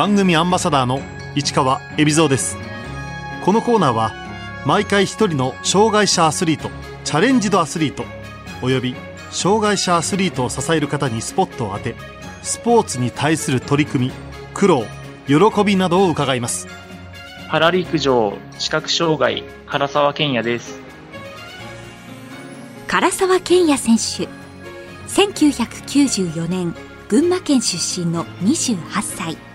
番組アンバサダーの市川恵比蔵です。このコーナーは毎回一人の障害者アスリートチャレンジドアスリートおよび障害者アスリートを支える方にスポットを当てスポーツに対する取り組み苦労喜びなどを伺います。パラ陸上視覚障害唐沢健也です。唐沢健也選手1994年群馬県出身の28歳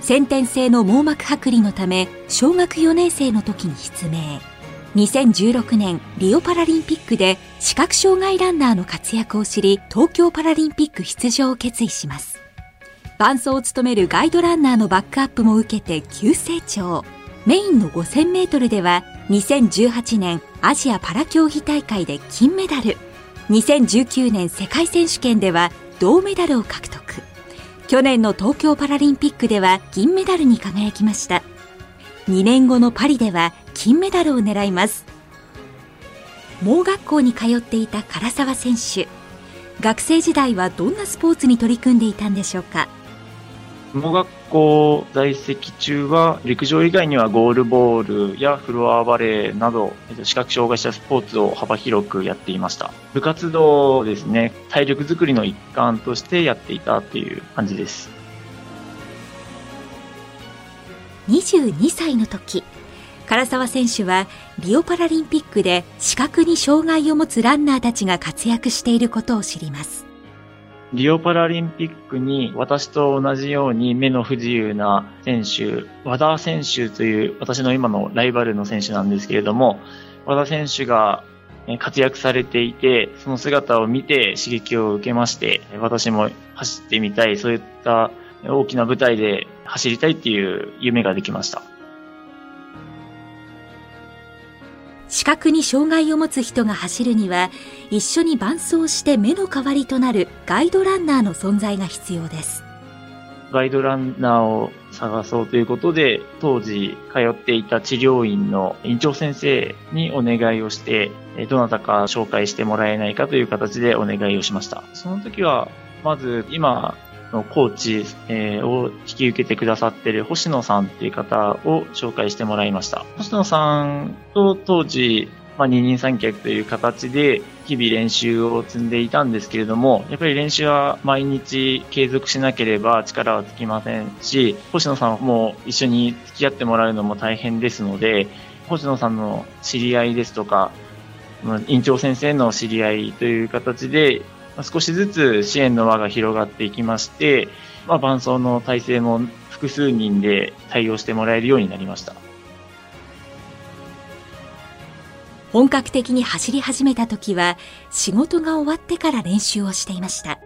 先天性の網膜剥離のため小学4年生の時に失明。2016年リオパラリンピックで視覚障害ランナーの活躍を知り東京パラリンピック出場を決意します。伴走を務めるガイドランナーのバックアップも受けて急成長。メインの5000メートルでは2018年アジアパラ競技大会で金メダル。2019年世界選手権では銅メダルを獲得。去年の東京パラリンピックでは銀メダルに輝きました。2年後のパリでは金メダルを狙います。盲学校に通っていた唐沢選手。学生時代はどんなスポーツに取り組んでいたんでしょうか。盲学校在籍中は陸上以外にはゴールボールやフロアバレーなど視覚障害者スポーツを幅広くやっていました。部活動ですね。体力づくりの一環としてやっていたっていう感じです。22歳の時唐沢選手はリオパラリンピックで視覚に障害を持つランナーたちが活躍していることを知ります。リオパラリンピックに私と同じように目の不自由な選手、和田選手という私の今のライバルの選手なんですけれども、和田選手が活躍されていて、その姿を見て刺激を受けまして、私も走ってみたい、そういった大きな舞台で走りたいっていう夢ができました。視覚に障害を持つ人が走るには一緒に伴走して目の代わりとなるガイドランナーの存在が必要です。ガイドランナーを探そうということで当時通っていた治療院の院長先生にお願いをしてどなたか紹介してもらえないかという形でお願いをしました。その時はまず今のコーチ、え、を引き受けてくださってる星野さんっていう方を紹介してもらいました。星野さんと当時、まあ、二人三脚という形で日々練習を積んでいたんですけれども、やっぱり練習は毎日継続しなければ力はつきませんし、星野さんも一緒に付き合ってもらうのも大変ですので、星野さんの知り合いですとか、院長先生の知り合いという形で、少しずつ支援の輪が広がっていきまして、まあ、伴走の体制も複数人で対応してもらえるようになりました。本格的に走り始めた時は仕事が終わってから練習をしていました。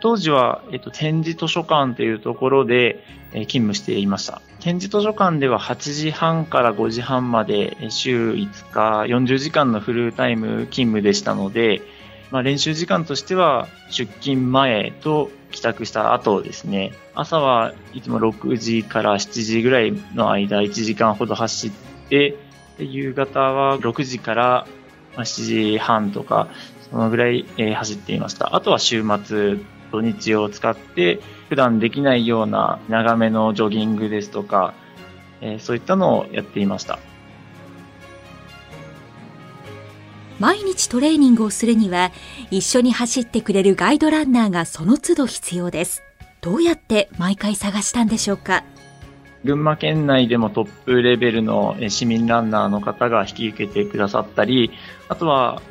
当時は、えっと、展示図書館というところで、えー、勤務していました。展示図書館では8時半から5時半まで週5日40時間のフルタイム勤務でしたので、まあ、練習時間としては出勤前と帰宅した後ですね。朝はいつも6時から7時ぐらいの間1時間ほど走って、で夕方は6時から7時半とか、そのぐらい、走っていました。あとは週末、土日を使って、普段できないような長めのジョギングですとか、えそういったのをやっていました。毎日トレーニングをするには一緒に走ってくれるガイドランナーがその都度必要です。どうやって毎回探したんでしょうか？群馬県内でもトップレベルの市民ランナーの方が引き受けてくださったりあとは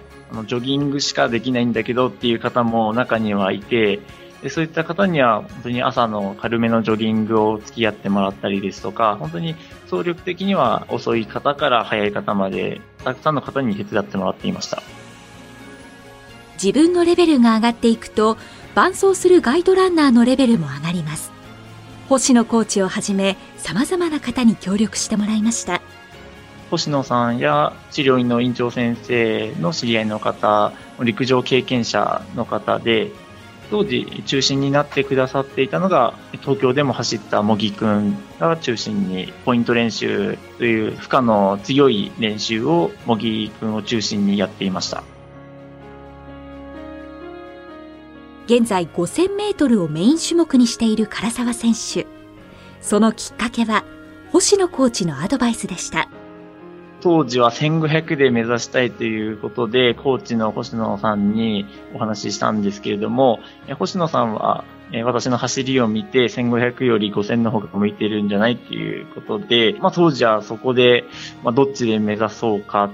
ジョギングしかできないんだけどっていう方も中にはいてでそういった方には本当に朝の軽めのジョギングを付き合ってもらったりですとか、本当に総力的には遅い方から早い方まで、たくさんの方に手伝ってもらっていました。自分のレベルが上がっていくと、伴走するガイドランナーのレベルも上がります。星野コーチをはじめ、様々な方に協力してもらいました。星野さんや治療院の院長先生の知り合いの方、陸上経験者の方で、当時中心になってくださっていたのが東京でも走った茂木くんが中心にポイント練習という負荷の強い練習を茂木くんを中心にやっていました現在5000メートルをメイン種目にしている唐沢選手そのきっかけは、星野コーチのアドバイスでした。当時は1500で目指したいということで、コーチの星野さんにお話ししたんですけれども、星野さんは私の走りを見て1500より5000の方が向いてるんじゃないっていうことで、まあ当時はそこで、まあどっちで目指そうかっ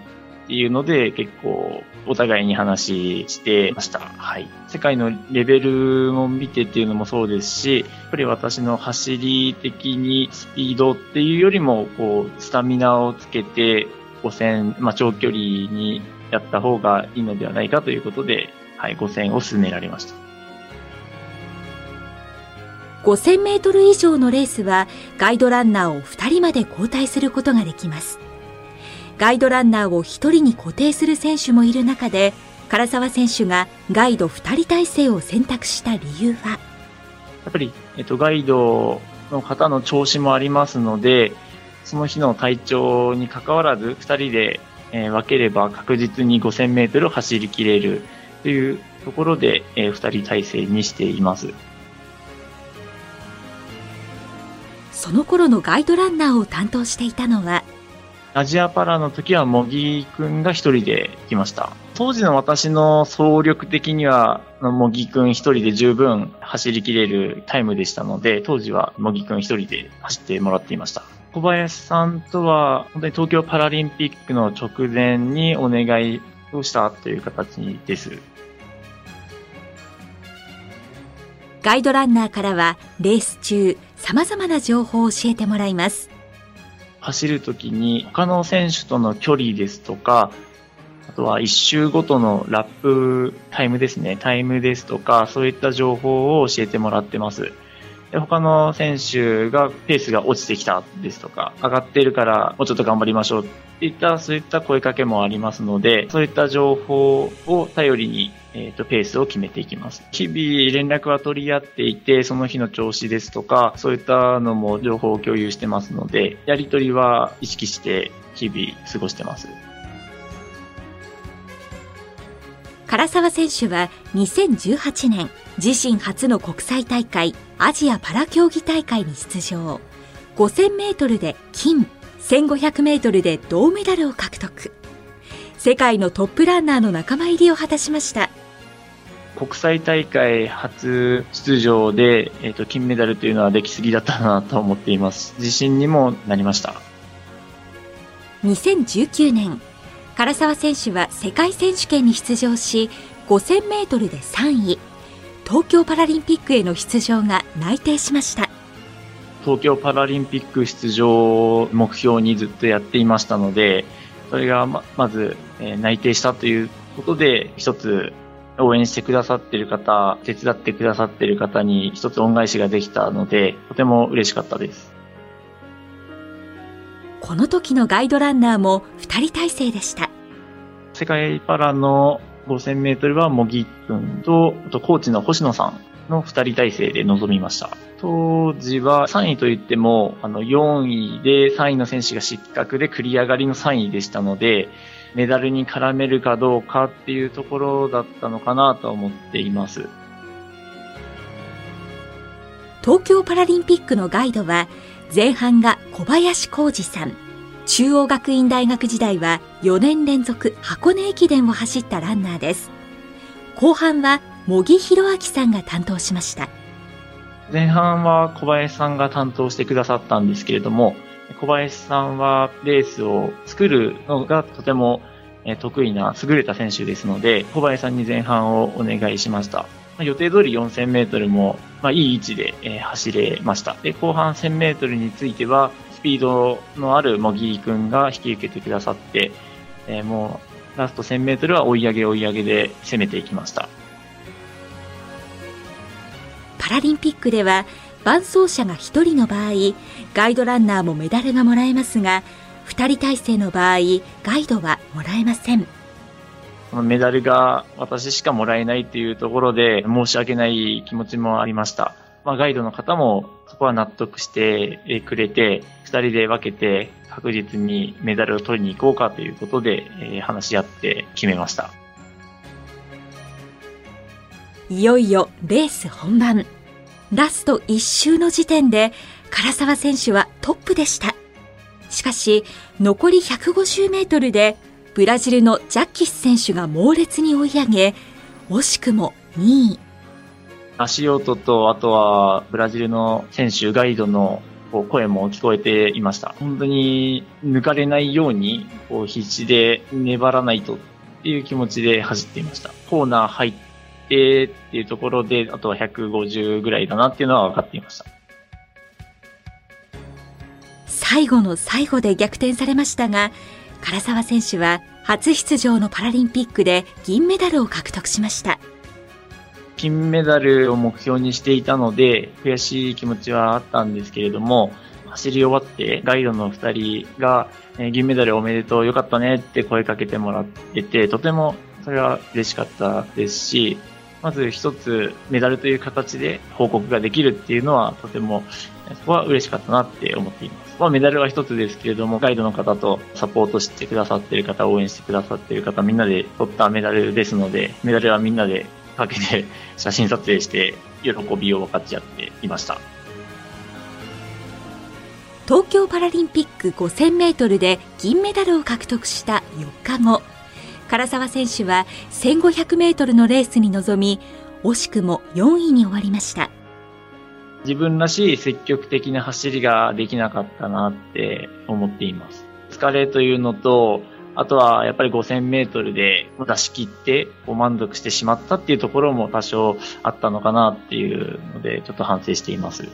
ていうので結構お互いに話してました。はい。世界のレベルも見てっていうのもそうですし、やっぱり私の走り的にスピードっていうよりも、こう、スタミナをつけて5000、まあ、長距離にやった方がいいのではないかということで、はい、5000を進められました。5000メートル以上のレースはガイドランナーを2人まで交代することができます。ガイドランナーを1人に固定する選手もいる中で、唐沢選手がガイド2人体制を選択した理由は？やっぱり、えっと、ガイドの方の調子もありますので、その日の体調に関わらず、2人で、え分ければ確実に5000メートル走りきれるというところで、え2人体制にしています。その頃のガイドランナーを担当していたのは、アジアパラの時は茂木くんが一人で来ました。当時の私の総力的には、茂木くん一人で十分走りきれるタイムでしたので、当時は茂木くん一人で走ってもらっていました。小林さんとは、本当に東京パラリンピックの直前にお願いをしたという形です。ガイドランナーからは、レース中、様々な情報を教えてもらいます。走るときに、他の選手との距離ですとか、あとは一周ごとのラップタイムですね、タイムですとか、そういった情報を教えてもらってます。他の選手がペースが落ちてきたですとか、上がっているからもうちょっと頑張りましょうっていった、そういった声かけもありますので、そういった情報を頼りに、えっ、ー、と、ペースを決めていきます。日々連絡は取り合っていて、その日の調子ですとか、そういったのも情報を共有してますので、やり取りは意識して日々過ごしてます。唐沢選手は2018年自身初の国際大会アジアパラ競技大会に出場。5000メートルで金1500メートルで銅メダルを獲得。世界のトップランナーの仲間入りを果たしました。国際大会初出場で、えーと、金メダルというのはできすぎだったなと思っています。自信にもなりました。2019年唐沢選手は世界選手権に出場し5000メートルで3位東京パラリンピックへの出場が内定しました東京パラリンピック出場を目標にずっとやっていましたのでそれがままず、えー、内定したということで一つ応援してくださっている方手伝ってくださっている方に一つ恩返しができたのでとても嬉しかったですこの時のガイドランナーも2人体制でした。世界パラの5000メートルは茂木君と、あとコーチの星野さんの2人体制で臨みました。当時は3位といっても、あの4位で3位の選手が失格で繰り上がりの3位でしたので、メダルに絡めるかどうかっていうところだったのかなと思っています。東京パラリンピックのガイドは、前半が小林浩二さん。中央学院大学時代は4年連続箱根駅伝を走ったランナーです。後半は茂木弘明さんが担当しました。前半は小林さんが担当してくださったんですけれども、小林さんはレースを作るのがとても得意な優れた選手ですので、小林さんに前半をお願いしました。予定通り4000メートルも、まあ、いい位置で、えー、走れました。で、後半1000メートルについては、スピードのある茂木君が引き受けてくださって、えー、もう、ラスト1000メートルは追い上げ追い上げで攻めていきました。パラリンピックでは、伴走者が1人の場合、ガイドランナーもメダルがもらえますが、2人体制の場合、ガイドはもらえません。メダルが私しかもらえないっていうところで申し訳ない気持ちもありました。まあ、ガイドの方もそこは納得してくれて、二人で分けて確実にメダルを取りに行こうかということで、え話し合って決めました。いよいよレース本番。ラスト1周の時点で唐沢選手はトップでした。しかし、残り150メートルでブラジルのジャッキス選手が猛烈に追い上げ、惜しくも2位。足音と、あとはブラジルの選手、ガイドのこう声も聞こえていました。本当に抜かれないようにこう必死で粘らないとっていう気持ちで走っていました。コーナー入ってっていうところで、あとは150ぐらいだなっていうのは分かっていました。最後の最後で逆転されましたが、唐沢選手は初出場のパラリンピックで銀メダルを獲得しました。金メダルを目標にしていたので、悔しい気持ちはあったんですけれども、走り終わってガイドの2人が、え銀メダルおめでとう、よかったねって声かけてもらってて、とてもそれは嬉しかったですし、まず一つメダルという形で報告ができるっていうのはとてもそこは嬉しかったなって思っています。まあ、メダルは一つですけれども、ガイドの方とサポートしてくださっている方、応援してくださっている方、みんなで取ったメダルですので、メダルはみんなでかけて写真撮影して喜びを分かち合っていました。東京パラリンピック5000メートルで銀メダルを獲得した4日後、唐沢選手は1500メートルのレースに臨み、惜しくも4位に終わりました。自分らしい積極的な走りができなかったなって思っています。疲れというのと、あとはやっぱり5000メートルで出し切って満足してしまったっていうところも多少あったのかなっていうので、ちょっと反省しています。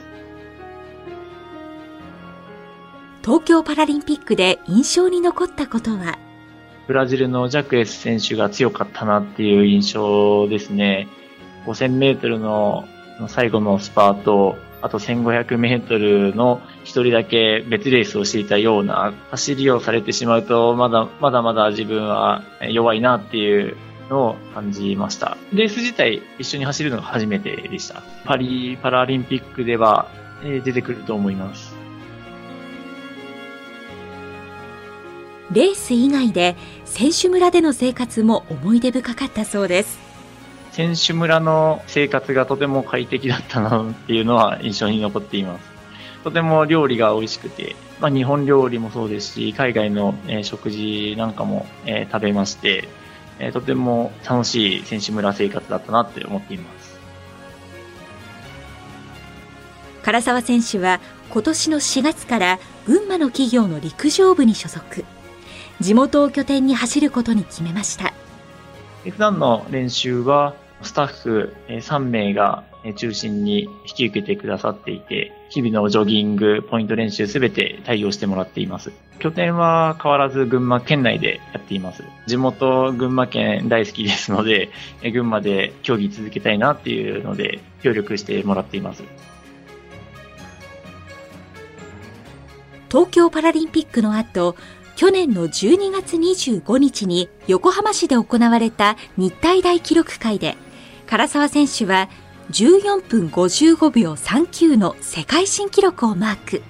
東京パラリンピックで印象に残ったことは？ブラジルのジャクエス選手が強かったなっていう印象ですね。5000メートルの最後のスパート、あと1500メートルの一人だけ別レースをしていたような走りをされてしまうと、まだまだまだ自分は弱いなっていうのを感じました。レース自体一緒に走るのが初めてでした。パリパラリンピックでは出てくると思います。レース以外で選手村での生活も思い出深かったそうです。選手村の生活がとても快適だったなっていうのは印象に残っています。とても料理が美味しくて、まあ、日本料理もそうですし、海外の、えー、食事なんかも、えー、食べまして、えー、とても楽しい選手村生活だったなって思っています。唐沢選手は今年の4月から群馬の企業の陸上部に所属。地元を拠点に走ることに決めました。普段の練習はスタッフ3名が中心に引き受けてくださっていて、日々のジョギング、ポイント練習すべて対応してもらっています。拠点は変わらず群馬県内でやっています。地元群馬県大好きですので、群馬で競技続けたいなっていうので、協力してもらっています。東京パラリンピックの後、去年の12月25日に横浜市で行われた日体大記録会で、唐沢選手は14分55秒39の世界新記録をマーク。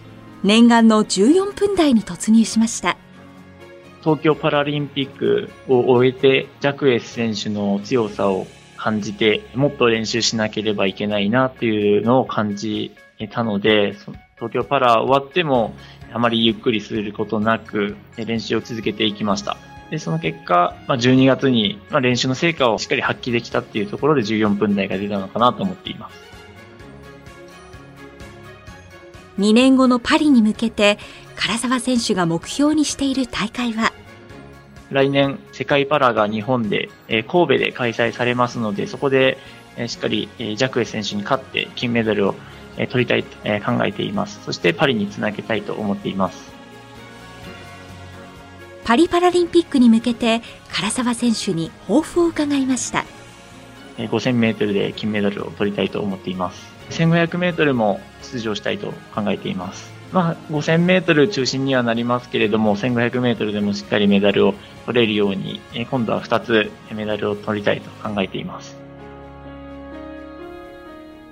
念願の14分台に突入しました。東京パラリンピックを終えて、ジャクエス選手の強さを感じて、もっと練習しなければいけないなっていうのを感じたので、東京パラ終わっても、あまりゆっくりすることなく、練習を続けていきました。で、その結果、まあ、12月に、まあ、練習の成果をしっかり発揮できたっていうところで14分台が出たのかなと思っています。2年後のパリに向けて、唐沢選手が目標にしている大会は？来年、世界パラが日本で、えー、神戸で開催されますので、そこで、えー、しっかり、えー、ジャクエ選手に勝って金メダルをえ取りたいと、え考えています。そしてパリにつなげたいと思っています。パリパラリンピックに向けて唐沢選手に抱負を伺いました。5000メートルで金メダルを取りたいと思っています。1500メートルも出場したいと考えています。まあ、5000メートル中心にはなりますけれども、1500メートルでもしっかりメダルを取れるように、今度は2つメダルを取りたいと考えています。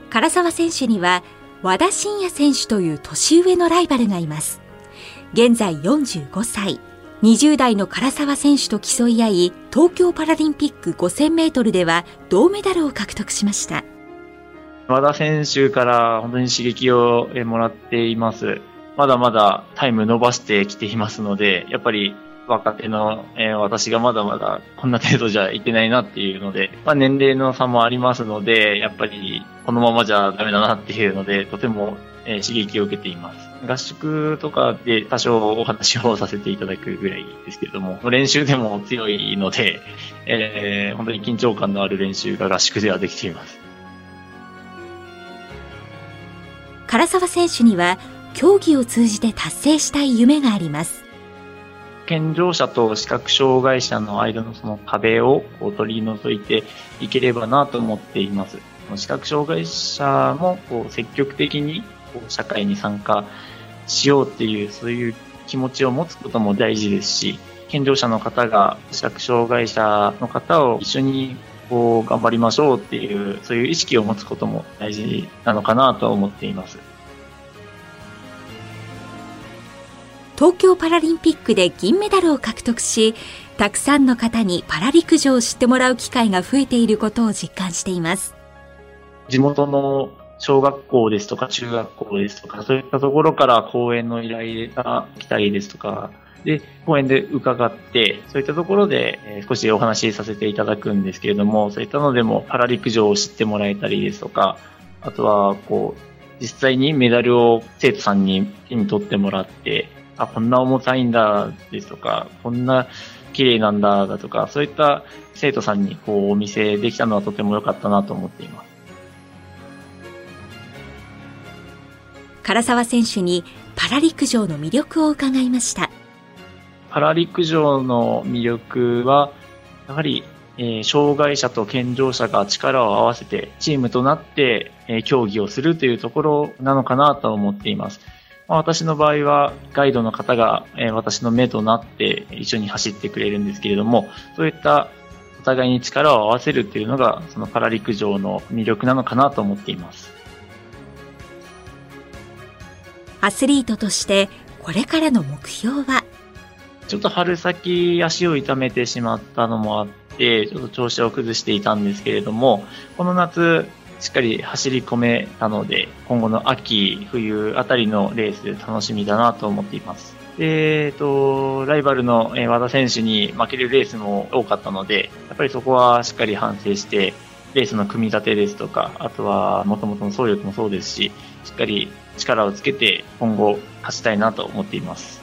唐沢選手には和田伸也選手という年上のライバルがいます。現在45歳。20代の唐沢選手と競い合い、東京パラリンピック5000メートルでは銅メダルを獲得しました。和田選手から本当に刺激をもらっています。まだまだタイム伸ばしてきていますので、やっぱり若手の、私がまだまだこんな程度じゃいけないなっていうので、まあ、年齢の差もありますので、やっぱりこのままじゃダメだなっていうので、とても、刺激を受けています。合宿とかで多少お話をさせていただくぐらいですけれども、練習でも強いので、えー、本当に緊張感のある練習が合宿ではできています。唐沢選手には競技を通じて達成したい夢があります。健常者と視覚障害者の間のその壁をこう取り除いていければなと思っています。視覚障害者もこう積極的にこう社会に参加しようっていう、そういう気持ちを持つことも大事ですし、健常者の方が視覚障害者の方を一緒にこう頑張りましょうっていう、そういう意識を持つことも大事なのかなと思っています。東京パラリンピックで銀メダルを獲得し、たくさんの方にパラ陸上を知ってもらう機会が増えていることを実感しています。地元の小学校ですとか中学校ですとか、そういったところから講演の依頼が来たりですとか、で、講演で伺って、そういったところで少しお話しさせていただくんですけれども、そういったのでもパラ陸上を知ってもらえたりですとか、あとは、こう、実際にメダルを生徒さんに手に取ってもらって、あ、こんな重たいんだですとか、こんな綺麗なんだだとか、そういった生徒さんにこうお見せできたのはとても良かったなと思っています。唐沢選手にパラ陸上の魅力を伺いました。パラ陸上の魅力は、やはり、えー、障害者と健常者が力を合わせてチームとなって、えー、競技をするというところなのかなと思っています。まあ、私の場合はガイドの方が、えー、私の目となって一緒に走ってくれるんですけれども、そういったお互いに力を合わせるっていうのが、そのパラ陸上の魅力なのかなと思っています。アスリートとしてこれからの目標は？ちょっと春先足を痛めてしまったのもあって、ちょっと調子を崩していたんですけれども、この夏、しっかり走り込めたので、今後の秋、冬あたりのレース楽しみだなと思っています。で、えっと、ライバルの和田選手に負けるレースも多かったので、やっぱりそこはしっかり反省して、レースの組み立てですとか、あとは元々の走力もそうですし、しっかり力をつけて今後勝ちたいなと思っています。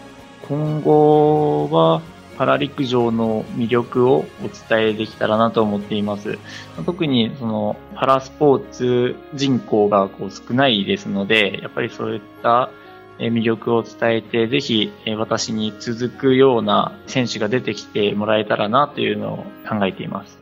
今後はパラ陸上の魅力をお伝えできたらなと思っています。特にそのパラスポーツ人口がこう少ないですので、やっぱりそういった魅力を伝えて、ぜひ私に続くような選手が出てきてもらえたらなというのを考えています。